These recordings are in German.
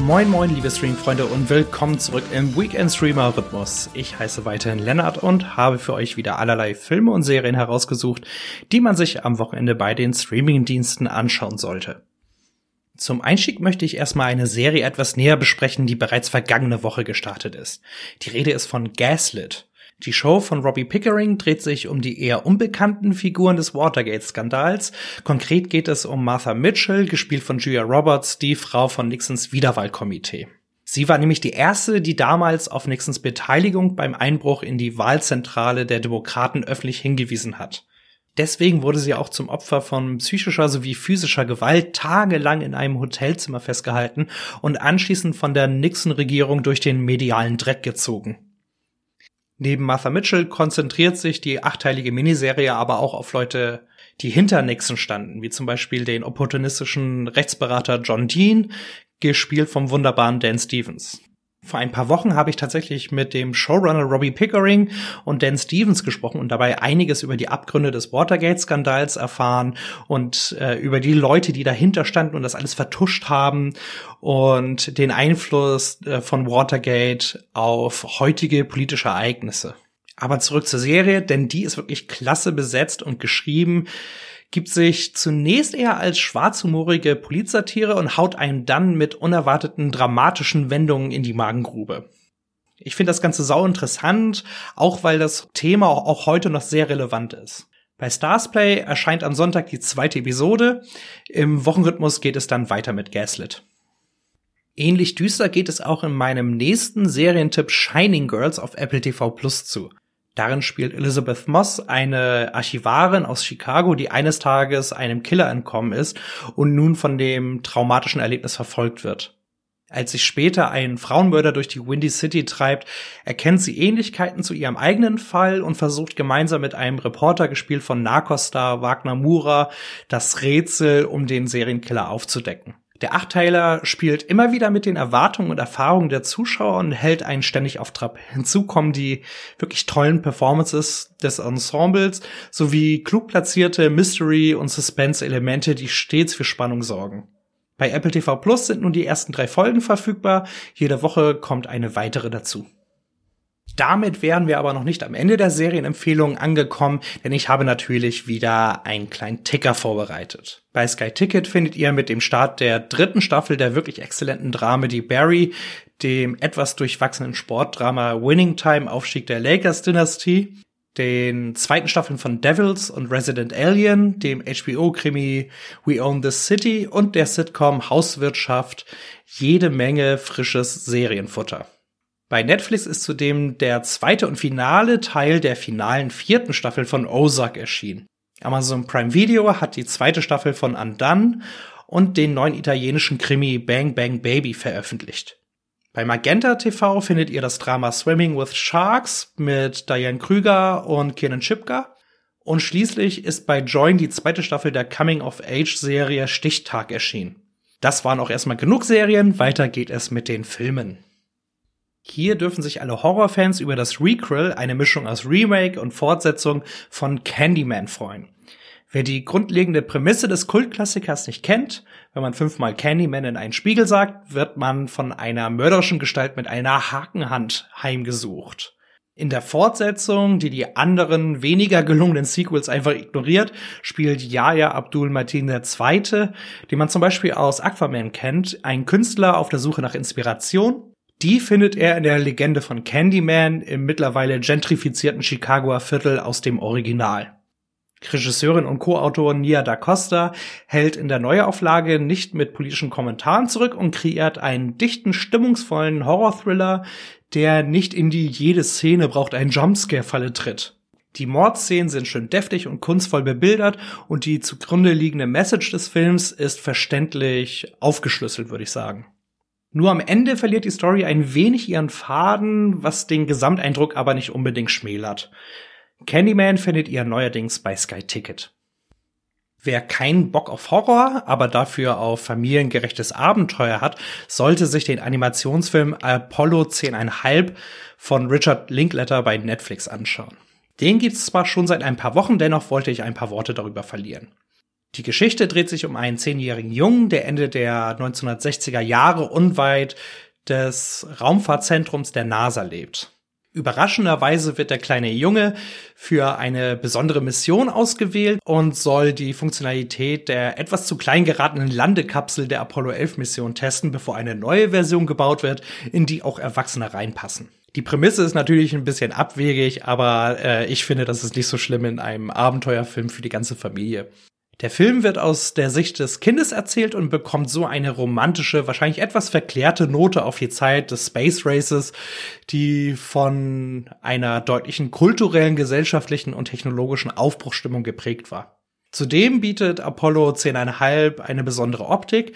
Moin moin liebe Streamfreunde und willkommen zurück im Weekend Streamer Rhythmus. Ich heiße weiterhin Lennart und habe für euch wieder allerlei Filme und Serien herausgesucht, die man sich am Wochenende bei den Streamingdiensten anschauen sollte. Zum Einstieg möchte ich erstmal eine Serie etwas näher besprechen, die bereits vergangene Woche gestartet ist. Die Rede ist von Gaslit. Die Show von Robbie Pickering dreht sich um die eher unbekannten Figuren des Watergate-Skandals. Konkret geht es um Martha Mitchell, gespielt von Julia Roberts, die Frau von Nixons Wiederwahlkomitee. Sie war nämlich die erste, die damals auf Nixons Beteiligung beim Einbruch in die Wahlzentrale der Demokraten öffentlich hingewiesen hat. Deswegen wurde sie auch zum Opfer von psychischer sowie physischer Gewalt tagelang in einem Hotelzimmer festgehalten und anschließend von der Nixon-Regierung durch den medialen Dreck gezogen. Neben Martha Mitchell konzentriert sich die achteilige Miniserie aber auch auf Leute, die hinter Nixon standen, wie zum Beispiel den opportunistischen Rechtsberater John Dean, gespielt vom wunderbaren Dan Stevens. Vor ein paar Wochen habe ich tatsächlich mit dem Showrunner Robbie Pickering und Dan Stevens gesprochen und dabei einiges über die Abgründe des Watergate-Skandals erfahren und äh, über die Leute, die dahinter standen und das alles vertuscht haben und den Einfluss äh, von Watergate auf heutige politische Ereignisse. Aber zurück zur Serie, denn die ist wirklich klasse besetzt und geschrieben gibt sich zunächst eher als schwarzhumorige Polizsatire und haut einen dann mit unerwarteten dramatischen Wendungen in die Magengrube. Ich finde das Ganze sau interessant, auch weil das Thema auch heute noch sehr relevant ist. Bei Starsplay erscheint am Sonntag die zweite Episode. Im Wochenrhythmus geht es dann weiter mit Gaslit. Ähnlich düster geht es auch in meinem nächsten Serientipp Shining Girls auf Apple TV Plus zu. Darin spielt Elizabeth Moss eine Archivarin aus Chicago, die eines Tages einem Killer entkommen ist und nun von dem traumatischen Erlebnis verfolgt wird. Als sich später ein Frauenmörder durch die Windy City treibt, erkennt sie Ähnlichkeiten zu ihrem eigenen Fall und versucht gemeinsam mit einem Reporter, gespielt von Narcos-Star Wagner Mura, das Rätsel um den Serienkiller aufzudecken. Der Achtteiler spielt immer wieder mit den Erwartungen und Erfahrungen der Zuschauer und hält einen ständig auf Trab. Hinzu kommen die wirklich tollen Performances des Ensembles sowie klug platzierte Mystery- und Suspense-Elemente, die stets für Spannung sorgen. Bei Apple TV Plus sind nun die ersten drei Folgen verfügbar. Jede Woche kommt eine weitere dazu. Damit wären wir aber noch nicht am Ende der Serienempfehlungen angekommen, denn ich habe natürlich wieder einen kleinen Ticker vorbereitet. Bei Sky Ticket findet ihr mit dem Start der dritten Staffel der wirklich exzellenten Dramedy Barry, dem etwas durchwachsenen Sportdrama Winning Time Aufstieg der Lakers Dynastie, den zweiten Staffeln von Devils und Resident Alien, dem HBO-Krimi We Own This City und der Sitcom Hauswirtschaft jede Menge frisches Serienfutter. Bei Netflix ist zudem der zweite und finale Teil der finalen vierten Staffel von Ozark erschienen. Amazon Prime Video hat die zweite Staffel von Undone und den neuen italienischen Krimi Bang Bang Baby veröffentlicht. Bei Magenta TV findet ihr das Drama Swimming with Sharks mit Diane Krüger und Kenan Chipka. Und schließlich ist bei Join die zweite Staffel der Coming-of-Age-Serie Stichtag erschienen. Das waren auch erstmal genug Serien, weiter geht es mit den Filmen. Hier dürfen sich alle Horrorfans über das Requel, eine Mischung aus Remake und Fortsetzung von Candyman freuen. Wer die grundlegende Prämisse des Kultklassikers nicht kennt, wenn man fünfmal Candyman in einen Spiegel sagt, wird man von einer mörderischen Gestalt mit einer Hakenhand heimgesucht. In der Fortsetzung, die die anderen weniger gelungenen Sequels einfach ignoriert, spielt Yahya Abdul Mateen II., den man zum Beispiel aus Aquaman kennt, ein Künstler auf der Suche nach Inspiration die findet er in der Legende von Candyman im mittlerweile gentrifizierten Chicagoer Viertel aus dem Original. Regisseurin und Co-Autorin Nia da Costa hält in der Neuauflage nicht mit politischen Kommentaren zurück und kreiert einen dichten, stimmungsvollen Horror-Thriller, der nicht in die jede Szene braucht einen Jumpscare-Falle tritt. Die Mordszenen sind schön deftig und kunstvoll bebildert und die zugrunde liegende Message des Films ist verständlich aufgeschlüsselt, würde ich sagen. Nur am Ende verliert die Story ein wenig ihren Faden, was den Gesamteindruck aber nicht unbedingt schmälert. Candyman findet ihr neuerdings bei Sky Ticket. Wer keinen Bock auf Horror, aber dafür auf familiengerechtes Abenteuer hat, sollte sich den Animationsfilm Apollo 10,5 von Richard Linkletter bei Netflix anschauen. Den gibt's zwar schon seit ein paar Wochen, dennoch wollte ich ein paar Worte darüber verlieren. Die Geschichte dreht sich um einen zehnjährigen Jungen, der Ende der 1960er Jahre unweit des Raumfahrtzentrums der NASA lebt. Überraschenderweise wird der kleine Junge für eine besondere Mission ausgewählt und soll die Funktionalität der etwas zu klein geratenen Landekapsel der Apollo 11 Mission testen, bevor eine neue Version gebaut wird, in die auch Erwachsene reinpassen. Die Prämisse ist natürlich ein bisschen abwegig, aber äh, ich finde, das ist nicht so schlimm in einem Abenteuerfilm für die ganze Familie. Der Film wird aus der Sicht des Kindes erzählt und bekommt so eine romantische, wahrscheinlich etwas verklärte Note auf die Zeit des Space Races, die von einer deutlichen kulturellen, gesellschaftlichen und technologischen Aufbruchstimmung geprägt war. Zudem bietet Apollo 10,5 eine besondere Optik.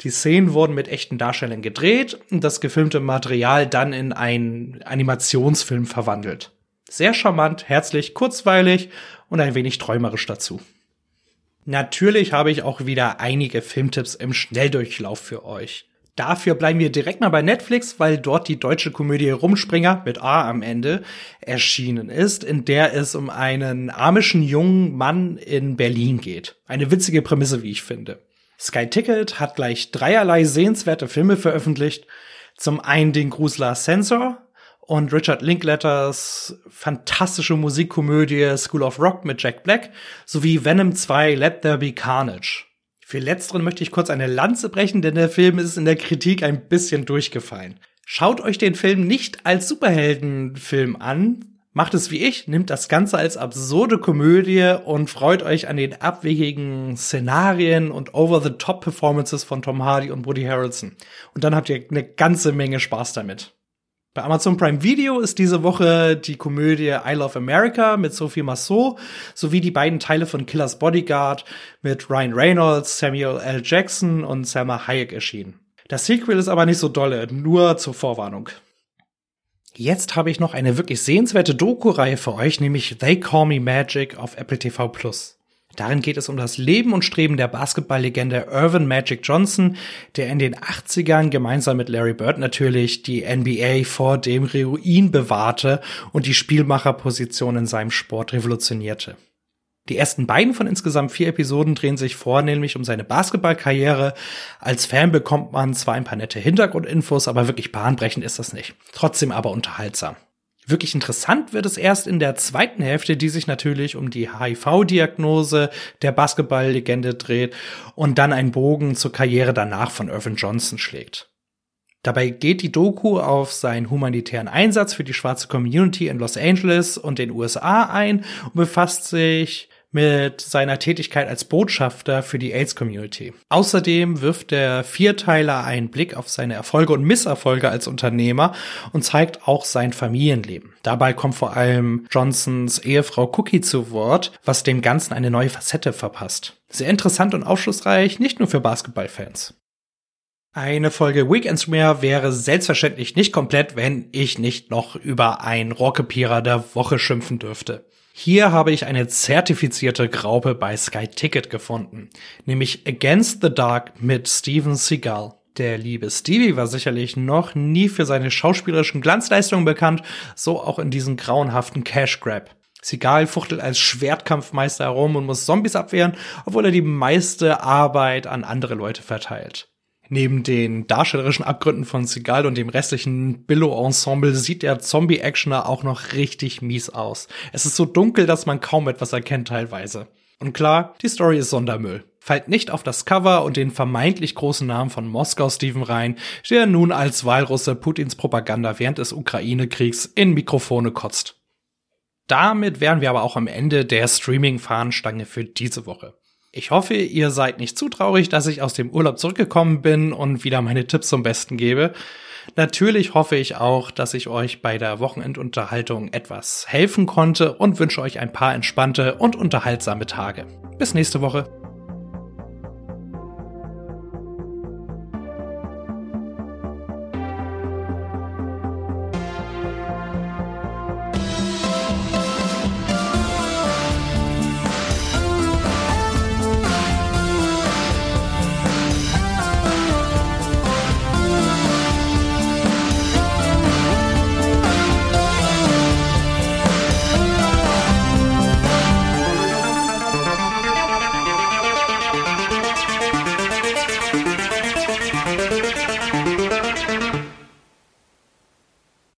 Die Szenen wurden mit echten Darstellern gedreht und das gefilmte Material dann in einen Animationsfilm verwandelt. Sehr charmant, herzlich, kurzweilig und ein wenig träumerisch dazu. Natürlich habe ich auch wieder einige Filmtipps im Schnelldurchlauf für euch. Dafür bleiben wir direkt mal bei Netflix, weil dort die deutsche Komödie Rumspringer mit A am Ende erschienen ist, in der es um einen amischen jungen Mann in Berlin geht. Eine witzige Prämisse, wie ich finde. Sky Ticket hat gleich dreierlei sehenswerte Filme veröffentlicht. Zum einen den Grusler Sensor, und Richard Linkletters fantastische Musikkomödie School of Rock mit Jack Black sowie Venom 2 Let There Be Carnage. Für letzteren möchte ich kurz eine Lanze brechen, denn der Film ist in der Kritik ein bisschen durchgefallen. Schaut euch den Film nicht als Superheldenfilm an, macht es wie ich, nimmt das Ganze als absurde Komödie und freut euch an den abwegigen Szenarien und over-the-top-Performances von Tom Hardy und Woody Harrelson. Und dann habt ihr eine ganze Menge Spaß damit. Bei Amazon Prime Video ist diese Woche die Komödie I Love America mit Sophie Massot sowie die beiden Teile von Killers Bodyguard mit Ryan Reynolds, Samuel L. Jackson und Selma Hayek erschienen. Das Sequel ist aber nicht so dolle, nur zur Vorwarnung. Jetzt habe ich noch eine wirklich sehenswerte Doku-Reihe für euch, nämlich They Call Me Magic auf Apple TV Plus. Darin geht es um das Leben und Streben der Basketballlegende Irvin Magic Johnson, der in den 80ern gemeinsam mit Larry Bird natürlich die NBA vor dem Ruin bewahrte und die Spielmacherposition in seinem Sport revolutionierte. Die ersten beiden von insgesamt vier Episoden drehen sich vornehmlich um seine Basketballkarriere. Als Fan bekommt man zwar ein paar nette Hintergrundinfos, aber wirklich bahnbrechend ist das nicht. Trotzdem aber unterhaltsam. Wirklich interessant wird es erst in der zweiten Hälfte, die sich natürlich um die HIV-Diagnose der Basketball-Legende dreht und dann einen Bogen zur Karriere danach von Irvin Johnson schlägt. Dabei geht die Doku auf seinen humanitären Einsatz für die schwarze Community in Los Angeles und den USA ein und befasst sich mit seiner Tätigkeit als Botschafter für die AIDS-Community. Außerdem wirft der Vierteiler einen Blick auf seine Erfolge und Misserfolge als Unternehmer und zeigt auch sein Familienleben. Dabei kommt vor allem Johnsons Ehefrau Cookie zu Wort, was dem Ganzen eine neue Facette verpasst. Sehr interessant und aufschlussreich, nicht nur für Basketballfans. Eine Folge Weekends mehr wäre selbstverständlich nicht komplett, wenn ich nicht noch über ein Rockepierer der Woche schimpfen dürfte. Hier habe ich eine zertifizierte Graupe bei Sky Ticket gefunden, nämlich Against the Dark mit Steven Seagal. Der liebe Stevie war sicherlich noch nie für seine schauspielerischen Glanzleistungen bekannt, so auch in diesem grauenhaften Cash Grab. Seagal fuchtelt als Schwertkampfmeister herum und muss Zombies abwehren, obwohl er die meiste Arbeit an andere Leute verteilt. Neben den darstellerischen Abgründen von Seagal und dem restlichen Billo-Ensemble sieht der Zombie-Actioner auch noch richtig mies aus. Es ist so dunkel, dass man kaum etwas erkennt teilweise. Und klar, die Story ist Sondermüll. Fallt nicht auf das Cover und den vermeintlich großen Namen von Moskau Steven rein, der nun als Walrusse Putins Propaganda während des Ukraine-Kriegs in Mikrofone kotzt. Damit wären wir aber auch am Ende der Streaming-Fahnenstange für diese Woche. Ich hoffe, ihr seid nicht zu traurig, dass ich aus dem Urlaub zurückgekommen bin und wieder meine Tipps zum Besten gebe. Natürlich hoffe ich auch, dass ich euch bei der Wochenendunterhaltung etwas helfen konnte und wünsche euch ein paar entspannte und unterhaltsame Tage. Bis nächste Woche.